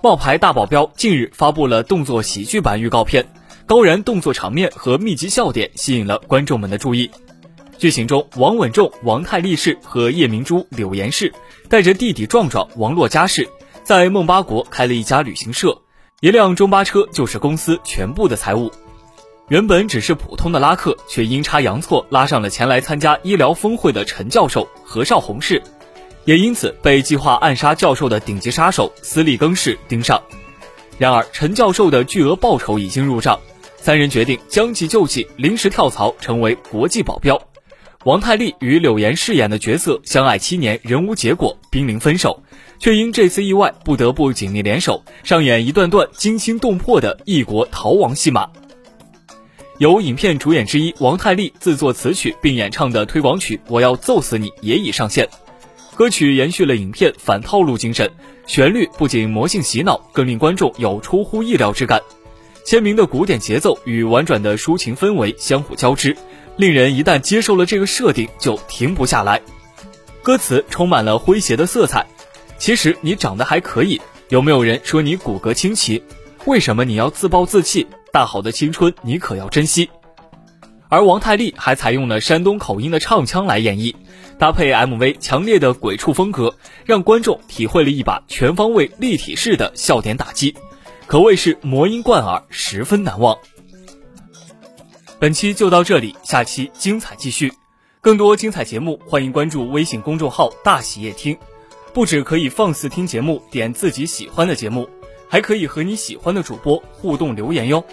冒牌大保镖近日发布了动作喜剧版预告片，高燃动作场面和密集笑点吸引了观众们的注意。剧情中，王稳重、王太利氏和叶明珠、柳岩氏带着弟弟壮壮王洛嘉氏，在孟巴国开了一家旅行社，一辆中巴车就是公司全部的财务。原本只是普通的拉客，却阴差阳错拉上了前来参加医疗峰会的陈教授何少红氏，也因此被计划暗杀教授的顶级杀手斯利更氏盯上。然而，陈教授的巨额报酬已经入账，三人决定将计就计，临时跳槽成为国际保镖。王太利与柳岩饰演的角色相爱七年，仍无结果，濒临分手，却因这次意外不得不紧密联手，上演一段段惊心动魄的异国逃亡戏码。由影片主演之一王太利自作词曲并演唱的推广曲《我要揍死你》也已上线。歌曲延续了影片反套路精神，旋律不仅魔性洗脑，更令观众有出乎意料之感。鲜明的古典节奏与婉转的抒情氛围相互交织，令人一旦接受了这个设定就停不下来。歌词充满了诙谐的色彩。其实你长得还可以，有没有人说你骨骼清奇？为什么你要自暴自弃？大好的青春，你可要珍惜。而王太利还采用了山东口音的唱腔来演绎，搭配 MV 强烈的鬼畜风格，让观众体会了一把全方位立体式的笑点打击，可谓是魔音贯耳，十分难忘。本期就到这里，下期精彩继续。更多精彩节目，欢迎关注微信公众号“大喜夜听”，不止可以放肆听节目，点自己喜欢的节目。还可以和你喜欢的主播互动留言哟。